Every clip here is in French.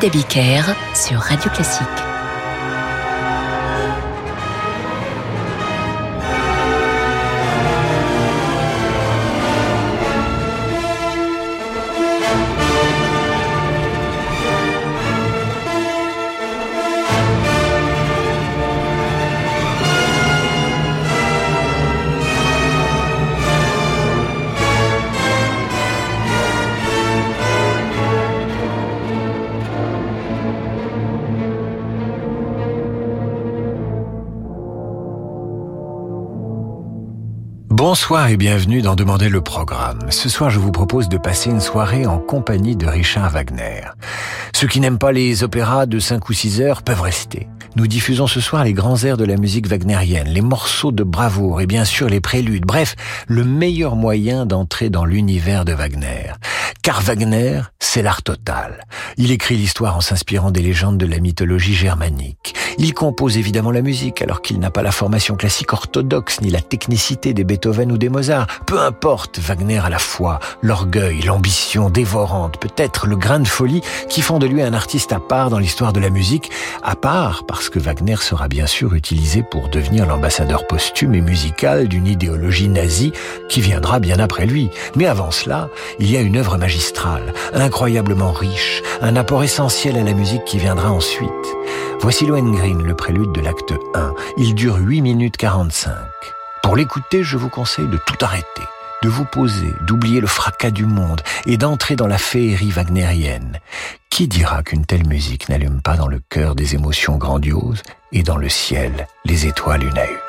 David sur Radio Classique. Bonsoir et bienvenue dans Demander le programme. Ce soir, je vous propose de passer une soirée en compagnie de Richard Wagner. Ceux qui n'aiment pas les opéras de 5 ou 6 heures peuvent rester. Nous diffusons ce soir les grands airs de la musique wagnérienne, les morceaux de bravoure et bien sûr les préludes. Bref, le meilleur moyen d'entrer dans l'univers de Wagner. Car Wagner, c'est l'art total. Il écrit l'histoire en s'inspirant des légendes de la mythologie germanique. Il compose évidemment la musique alors qu'il n'a pas la formation classique orthodoxe ni la technicité des Beethoven ou des Mozart. Peu importe, Wagner a la foi, l'orgueil, l'ambition dévorante, peut-être le grain de folie qui font de lui un artiste à part dans l'histoire de la musique, à part parce que Wagner sera bien sûr utilisé pour devenir l'ambassadeur posthume et musical d'une idéologie nazie qui viendra bien après lui. Mais avant cela, il y a une œuvre magistrale, incroyablement riche, un apport essentiel à la musique qui viendra ensuite. Voici Lohengrin, le prélude de l'acte 1. Il dure 8 minutes 45. Pour l'écouter, je vous conseille de tout arrêter, de vous poser, d'oublier le fracas du monde et d'entrer dans la féerie wagnérienne. Qui dira qu'une telle musique n'allume pas dans le cœur des émotions grandioses et dans le ciel les étoiles une à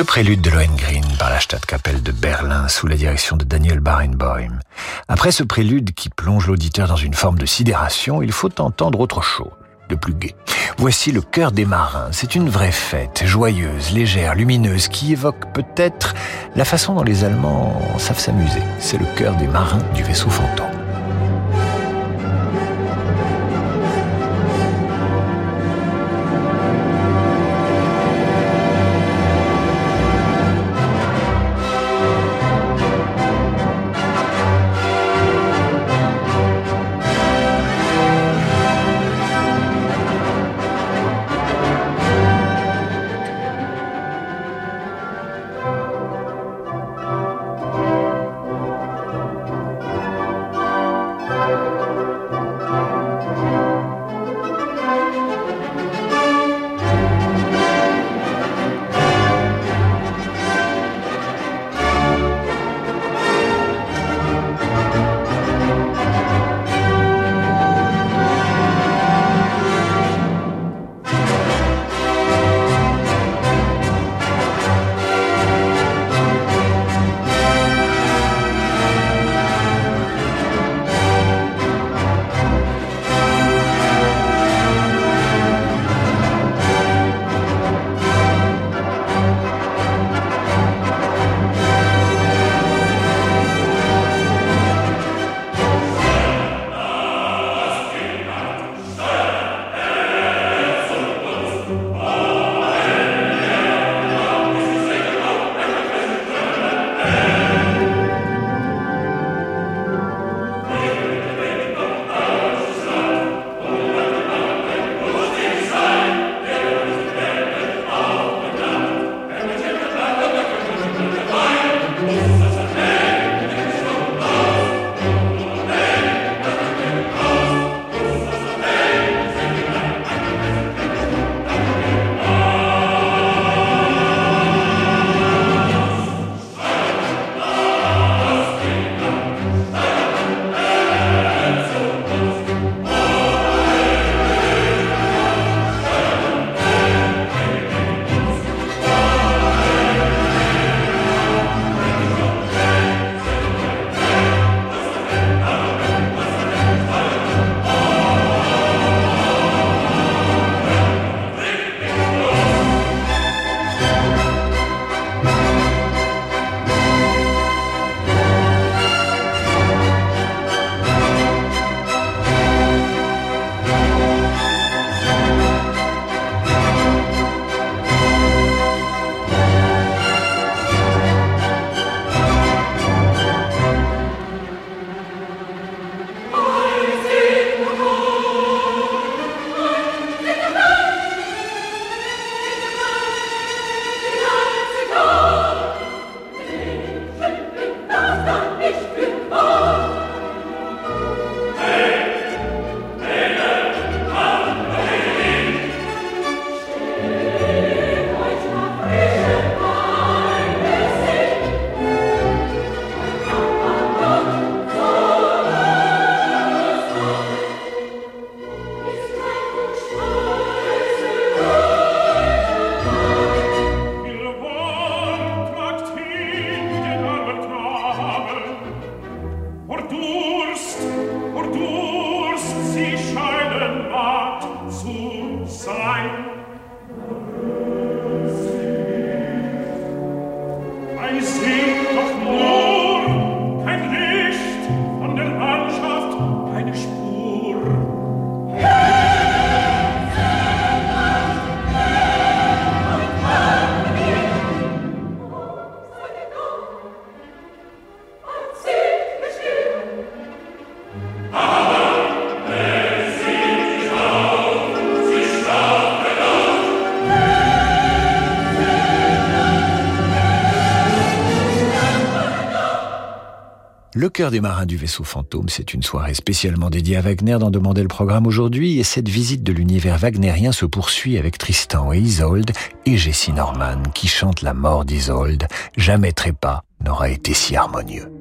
Le prélude de Lohengrin par la Stadtkapelle de Berlin sous la direction de Daniel Barenboim. Après ce prélude qui plonge l'auditeur dans une forme de sidération, il faut entendre autre chose, de plus gai. Voici le cœur des marins. C'est une vraie fête, joyeuse, légère, lumineuse, qui évoque peut-être la façon dont les Allemands savent s'amuser. C'est le cœur des marins du vaisseau fantôme. Cœur des marins du vaisseau fantôme, c'est une soirée spécialement dédiée à Wagner d'en demander le programme aujourd'hui et cette visite de l'univers wagnérien se poursuit avec Tristan et Isolde et Jessie Norman qui chante la mort d'Isolde. Jamais trépas n'aura été si harmonieux.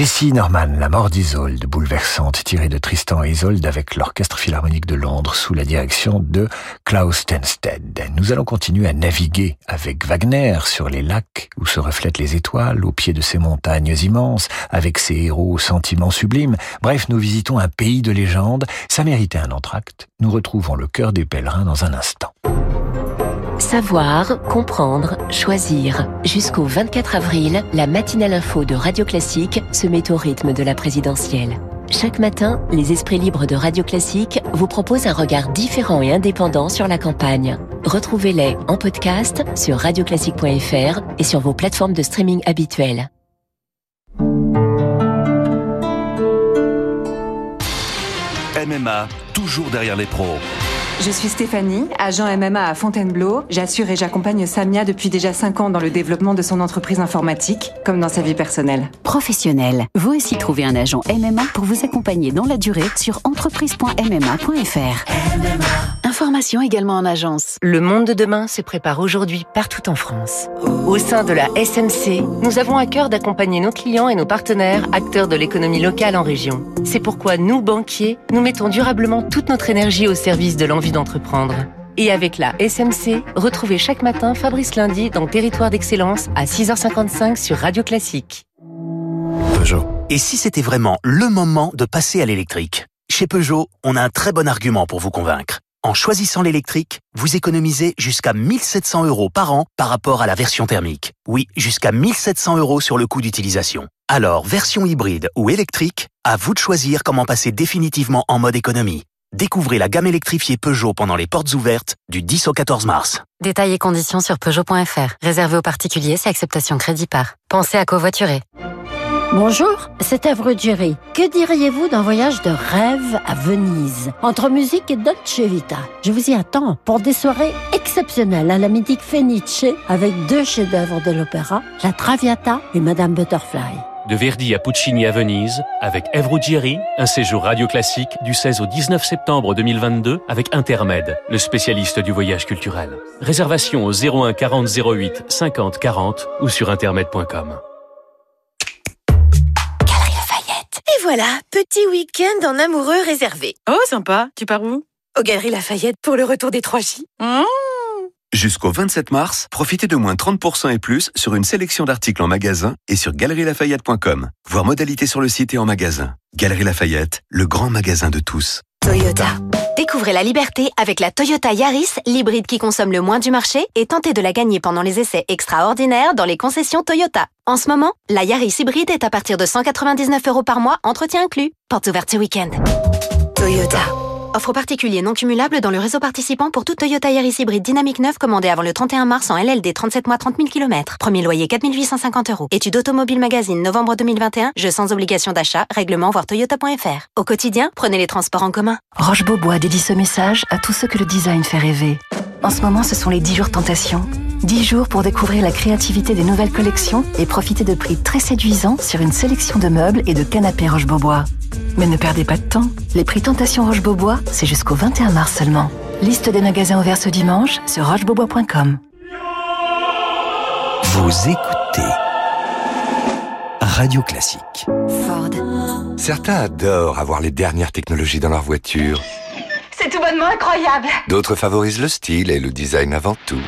Jessie Norman, La mort d'Isolde, bouleversante, tirée de Tristan et Isolde avec l'Orchestre Philharmonique de Londres sous la direction de Klaus Stenstedt. Nous allons continuer à naviguer avec Wagner sur les lacs où se reflètent les étoiles, au pied de ces montagnes immenses, avec ses héros aux sentiments sublimes. Bref, nous visitons un pays de légende. Ça méritait un entracte. Nous retrouvons le cœur des pèlerins dans un instant. Savoir, comprendre, choisir. Jusqu'au 24 avril, la matinale info de Radio Classique se met au rythme de la présidentielle. Chaque matin, les esprits libres de Radio Classique vous proposent un regard différent et indépendant sur la campagne. Retrouvez-les en podcast sur radioclassique.fr et sur vos plateformes de streaming habituelles. MMA, toujours derrière les pros. Je suis Stéphanie, agent MMA à Fontainebleau. J'assure et j'accompagne Samia depuis déjà 5 ans dans le développement de son entreprise informatique, comme dans sa vie personnelle. Professionnel, vous aussi trouvez un agent MMA pour vous accompagner dans la durée sur entreprise.mma.fr. Information également en agence. Le monde de demain se prépare aujourd'hui partout en France. Au sein de la SMC, nous avons à cœur d'accompagner nos clients et nos partenaires, acteurs de l'économie locale en région. C'est pourquoi nous, banquiers, nous mettons durablement toute notre énergie au service de d'entreprendre. Et avec la SMC, retrouvez chaque matin Fabrice Lundi dans Territoire d'Excellence à 6h55 sur Radio Classique. Peugeot. Et si c'était vraiment le moment de passer à l'électrique? Chez Peugeot, on a un très bon argument pour vous convaincre. En choisissant l'électrique, vous économisez jusqu'à 1700 euros par an par rapport à la version thermique. Oui, jusqu'à 1700 euros sur le coût d'utilisation. Alors, version hybride ou électrique, à vous de choisir comment passer définitivement en mode économie. Découvrez la gamme électrifiée Peugeot pendant les portes ouvertes du 10 au 14 mars. Détails et conditions sur Peugeot.fr. Réservé aux particuliers, c'est acceptation crédit par. Pensez à covoiturer. Bonjour, c'est Evre Jerry. Que diriez-vous d'un voyage de rêve à Venise? Entre musique et Dolce Vita. Je vous y attends pour des soirées exceptionnelles à la mythique Fenice avec deux chefs-d'œuvre de l'opéra, La Traviata et Madame Butterfly. De Verdi à Puccini à Venise, avec Ève Ruggieri, un séjour radio classique du 16 au 19 septembre 2022 avec Intermed, le spécialiste du voyage culturel. Réservation au 01 40 08 50 40 ou sur intermed.com. Galerie Lafayette. Et voilà, petit week-end en amoureux réservé. Oh, sympa. Tu pars où? Aux Galeries Lafayette pour le retour des 3J. Mmh. Jusqu'au 27 mars, profitez de moins 30% et plus sur une sélection d'articles en magasin et sur galerielafayette.com. Voir modalité sur le site et en magasin. Galerie Lafayette, le grand magasin de tous. Toyota. Découvrez la liberté avec la Toyota Yaris, l'hybride qui consomme le moins du marché et tentez de la gagner pendant les essais extraordinaires dans les concessions Toyota. En ce moment, la Yaris hybride est à partir de 199 euros par mois, entretien inclus. Porte ouverte ce week-end. Toyota. Offre particulier non cumulable dans le réseau participant pour toute Toyota Yaris hybride dynamique 9 commandée avant le 31 mars en LLD 37 mois 30 000 km. Premier loyer 4 850 euros. Étude Automobile Magazine novembre 2021. Jeu sans obligation d'achat. Règlement voir toyota.fr. Au quotidien, prenez les transports en commun. Roche Beaubois dédie ce message à tous ceux que le design fait rêver. En ce moment, ce sont les 10 jours tentation. 10 jours pour découvrir la créativité des nouvelles collections et profiter de prix très séduisants sur une sélection de meubles et de canapés Roche Beaubois. Mais ne perdez pas de temps. Les prix Tentation Roche Beaubois, c'est jusqu'au 21 mars seulement. Liste des magasins ouverts ce dimanche sur rochebeaubois.com. Vous écoutez Radio Classique. Ford. Certains adorent avoir les dernières technologies dans leur voiture. C'est tout bonnement incroyable. D'autres favorisent le style et le design avant tout.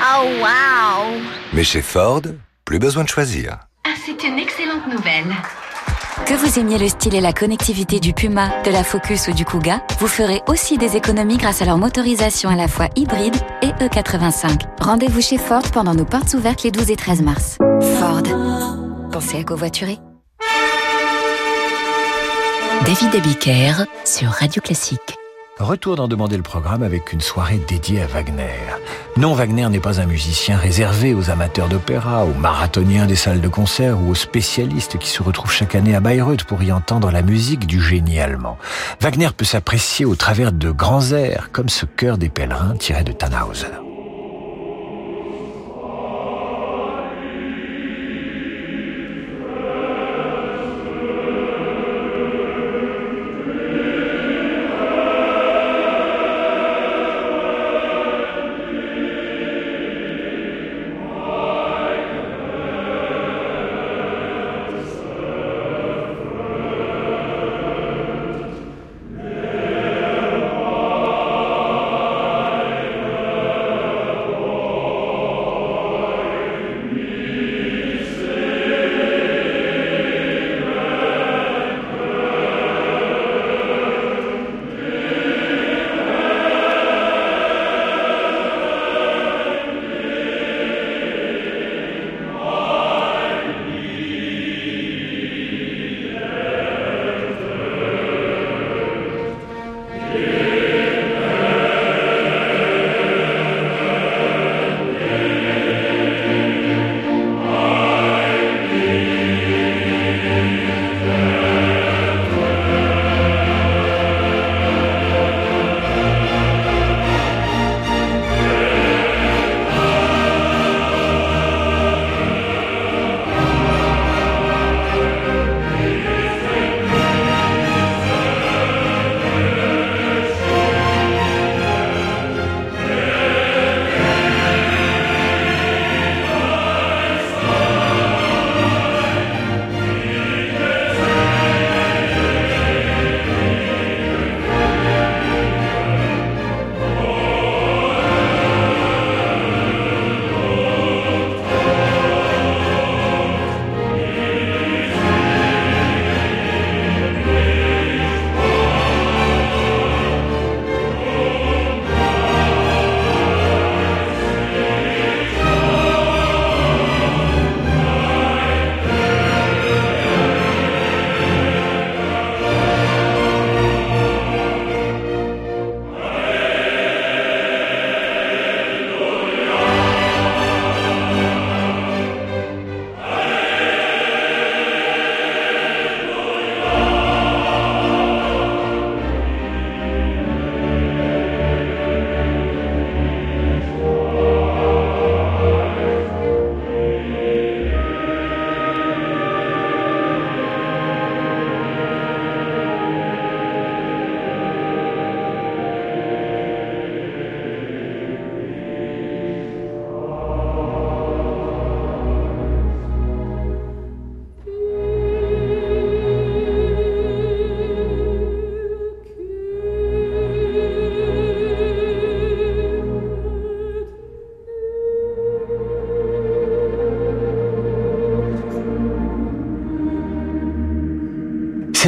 Oh wow. Mais chez Ford, plus besoin de choisir. Ah, c'est une excellente nouvelle. Que vous aimiez le style et la connectivité du Puma, de la Focus ou du Kuga, vous ferez aussi des économies grâce à leur motorisation à la fois hybride et E85. Rendez-vous chez Ford pendant nos portes ouvertes les 12 et 13 mars. Ford. Pensez à covoiturer. David Abiker sur Radio Classique. Retour d'en demander le programme avec une soirée dédiée à Wagner. Non, Wagner n'est pas un musicien réservé aux amateurs d'opéra, aux marathoniens des salles de concert ou aux spécialistes qui se retrouvent chaque année à Bayreuth pour y entendre la musique du génie allemand. Wagner peut s'apprécier au travers de grands airs, comme ce chœur des pèlerins tiré de Tannhauser.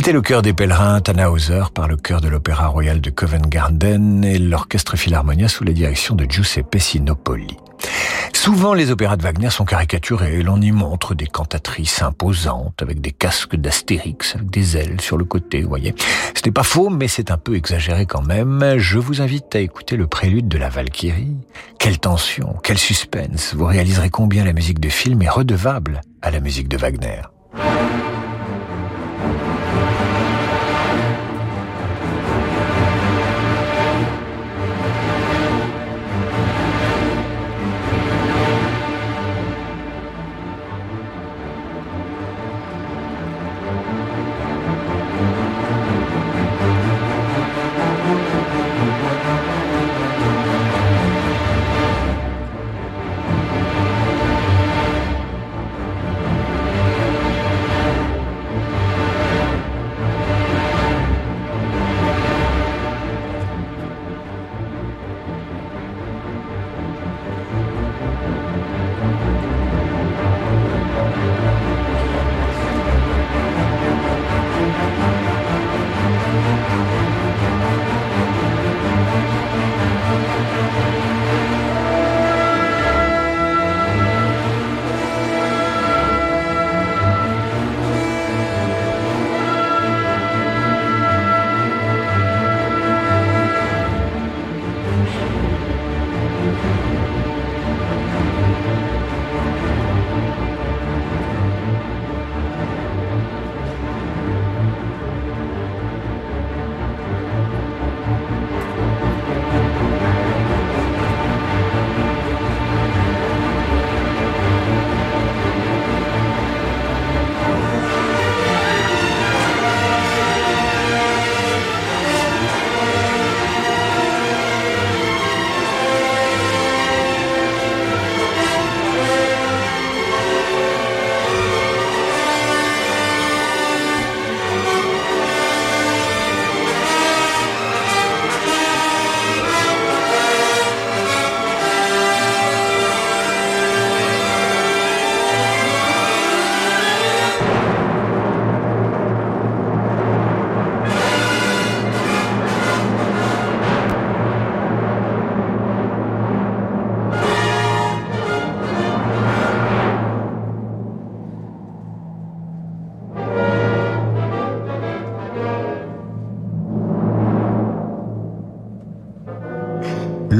C'était le chœur des pèlerins Tannhauser par le chœur de l'Opéra Royal de Covent Garden et l'orchestre Philharmonia sous la direction de Giuseppe Sinopoli. Souvent, les opéras de Wagner sont caricaturés. L'on y montre des cantatrices imposantes avec des casques d'Astérix, avec des ailes sur le côté, voyez. Ce n'est pas faux, mais c'est un peu exagéré quand même. Je vous invite à écouter le prélude de la Valkyrie. Quelle tension, quel suspense. Vous réaliserez combien la musique de film est redevable à la musique de Wagner.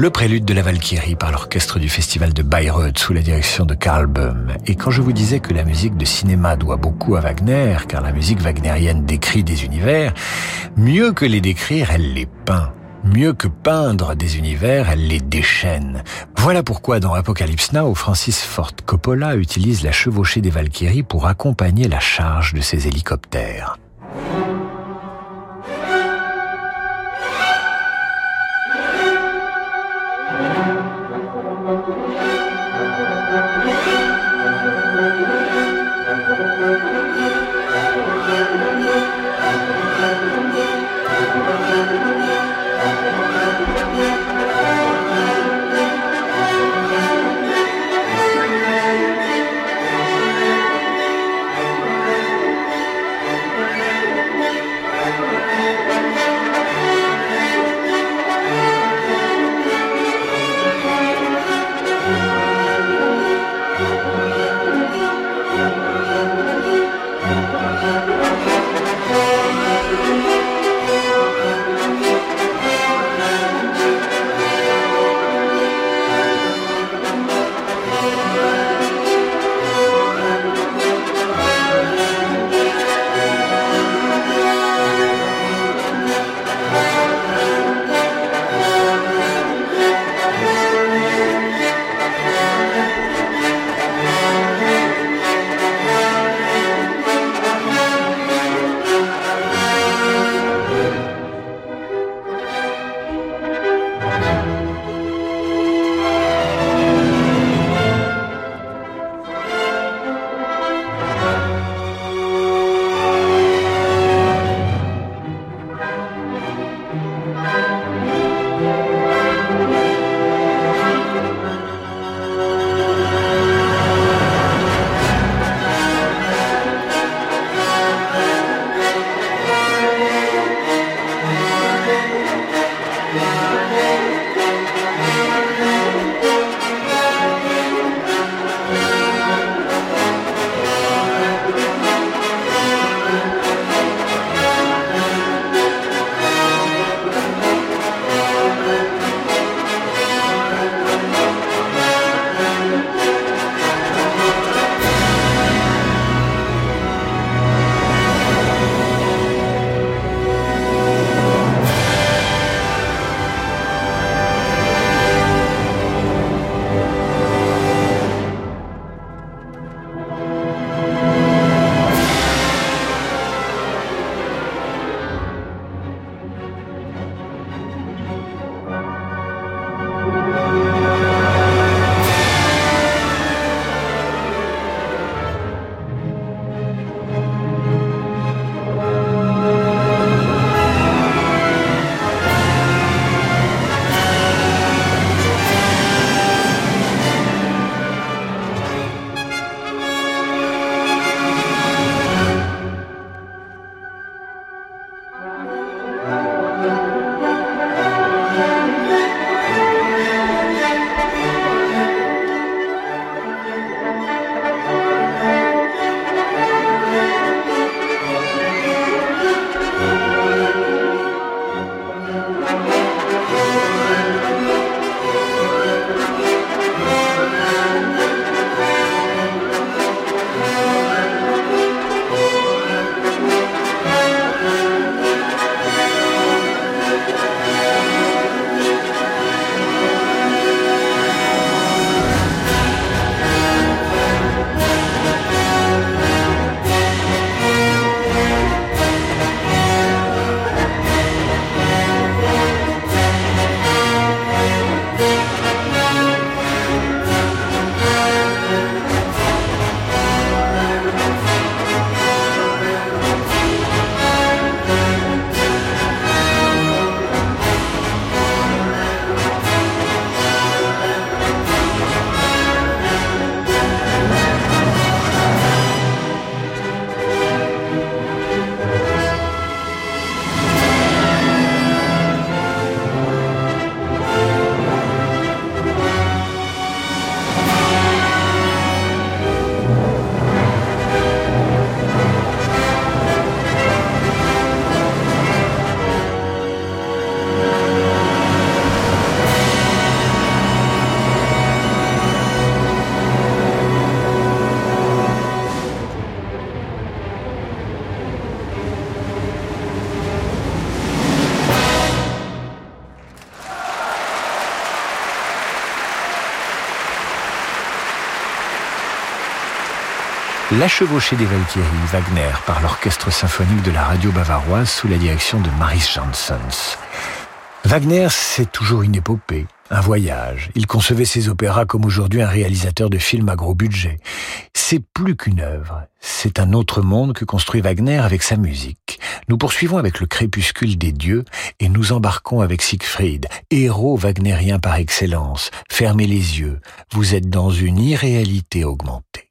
Le prélude de la Valkyrie par l'orchestre du festival de Bayreuth sous la direction de Karl Böhm. Et quand je vous disais que la musique de cinéma doit beaucoup à Wagner, car la musique wagnérienne décrit des univers, mieux que les décrire, elle les peint. Mieux que peindre des univers, elle les déchaîne. Voilà pourquoi dans Apocalypse Now, Francis Ford Coppola utilise la chevauchée des Valkyries pour accompagner la charge de ses hélicoptères. La chevauchée des Valkyries, Wagner, par l'orchestre symphonique de la radio bavaroise sous la direction de Maris Jansons. Wagner, c'est toujours une épopée, un voyage. Il concevait ses opéras comme aujourd'hui un réalisateur de films à gros budget. C'est plus qu'une œuvre, c'est un autre monde que construit Wagner avec sa musique. Nous poursuivons avec le crépuscule des dieux et nous embarquons avec Siegfried, héros wagnérien par excellence. Fermez les yeux, vous êtes dans une irréalité augmentée.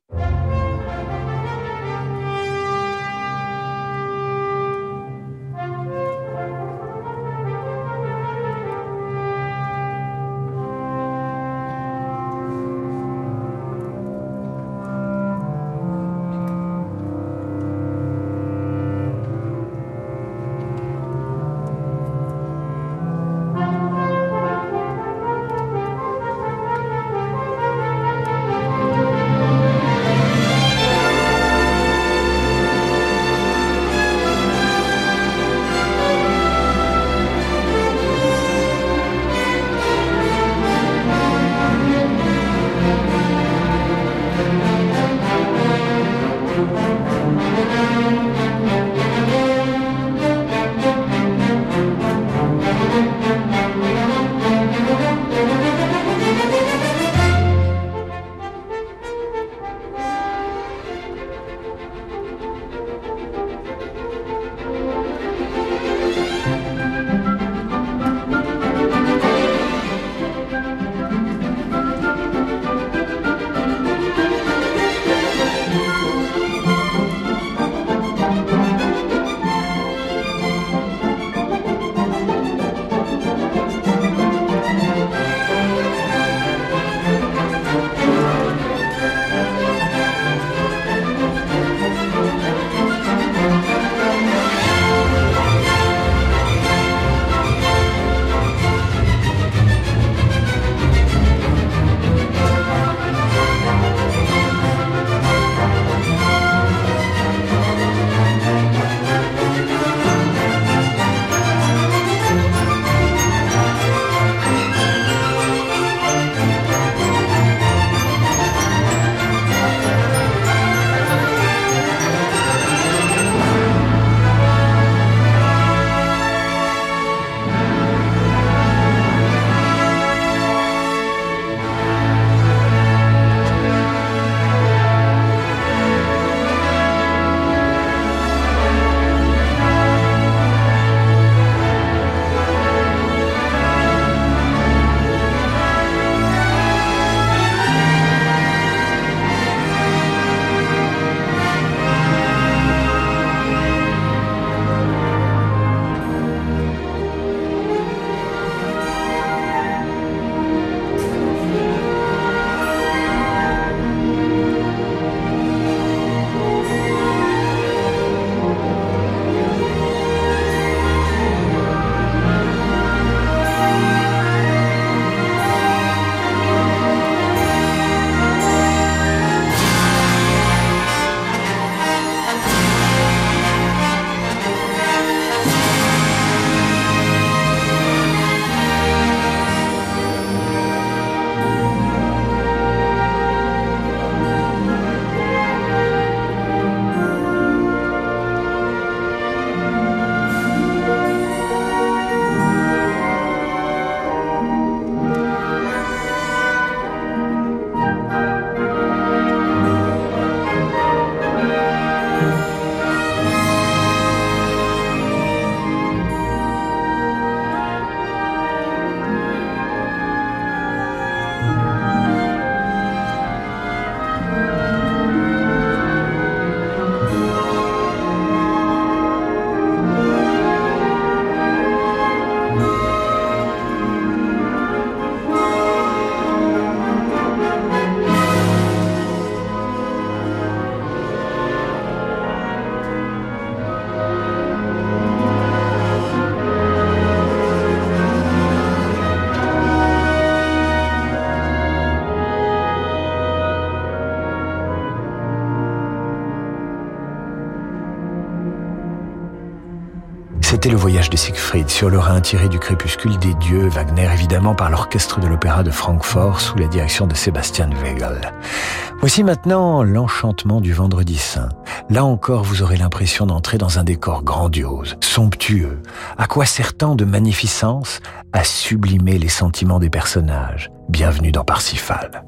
De Siegfried sur le Rhin tiré du crépuscule des dieux, Wagner évidemment par l'orchestre de l'opéra de Francfort sous la direction de Sébastien Weigel. Voici maintenant l'enchantement du vendredi saint. Là encore, vous aurez l'impression d'entrer dans un décor grandiose, somptueux. À quoi sert tant de magnificence À sublimer les sentiments des personnages. Bienvenue dans Parsifal.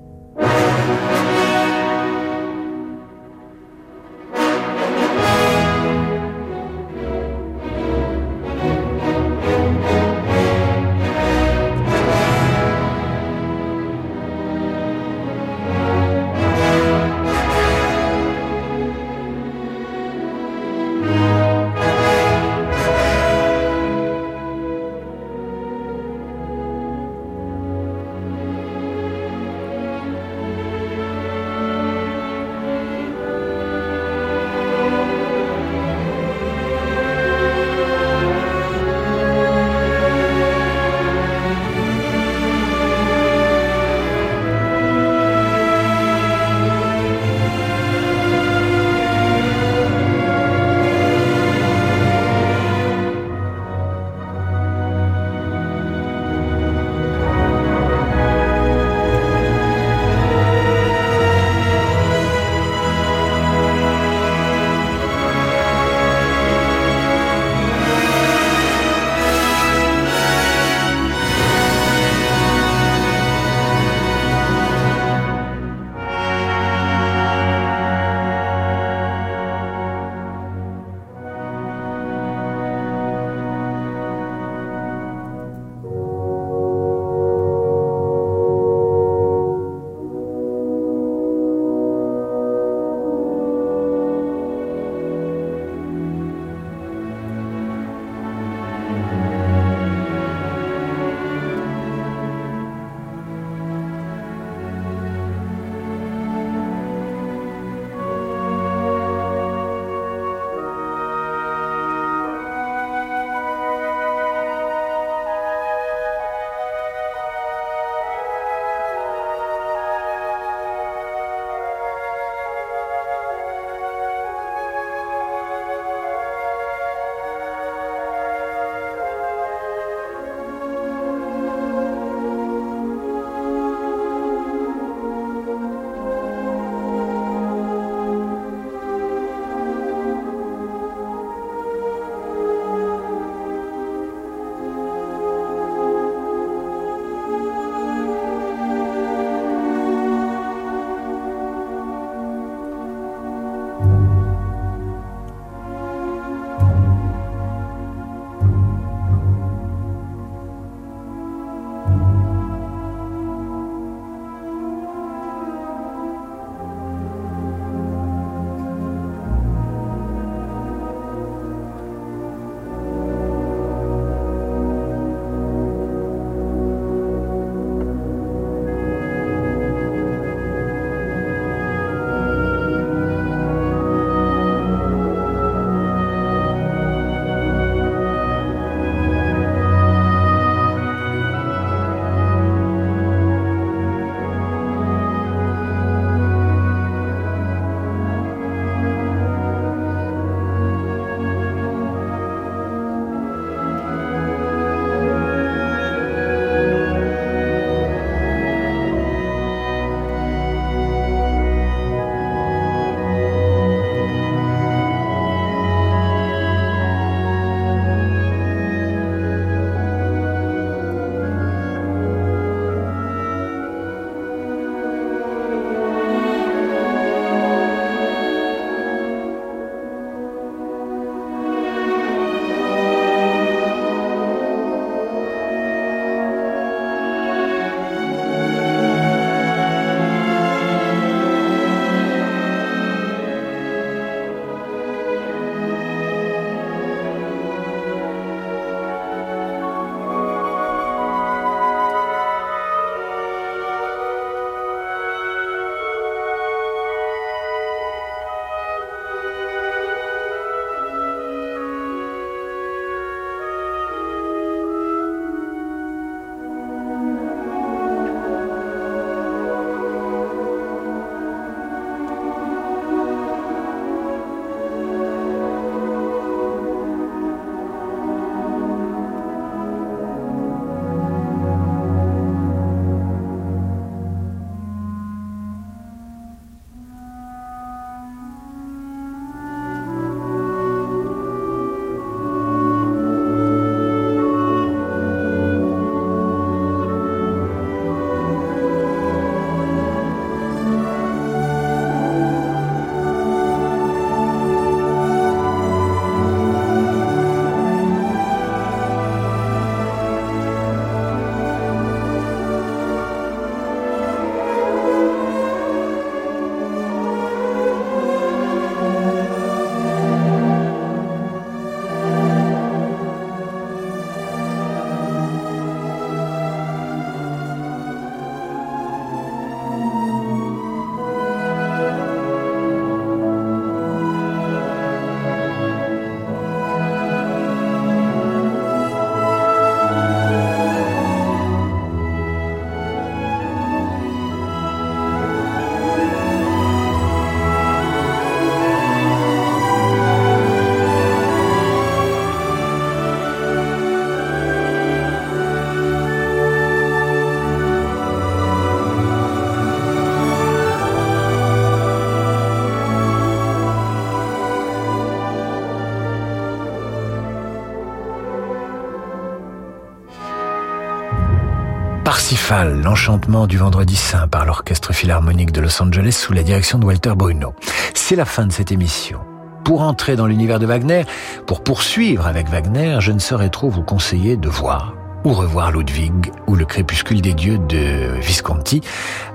L'enchantement du vendredi saint par l'Orchestre Philharmonique de Los Angeles sous la direction de Walter Bruno. C'est la fin de cette émission. Pour entrer dans l'univers de Wagner, pour poursuivre avec Wagner, je ne saurais trop vous conseiller de voir ou revoir Ludwig ou Le crépuscule des dieux de Visconti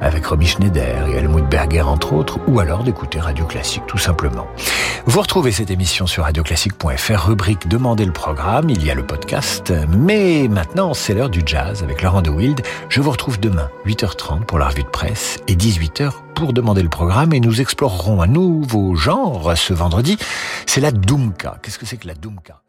avec Romy Schneider et Helmut Berger entre autres, ou alors d'écouter Radio Classique tout simplement. Vous retrouvez cette émission sur radioclassique.fr, rubrique Demandez le programme, il y a le podcast, mais maintenant c'est l'heure du jazz avec Laurent de Wild. Je vous retrouve demain, 8h30 pour la revue de presse et 18h pour demander le programme et nous explorerons un nouveau genre ce vendredi, c'est la Doomka. Qu'est-ce que c'est que la Doomka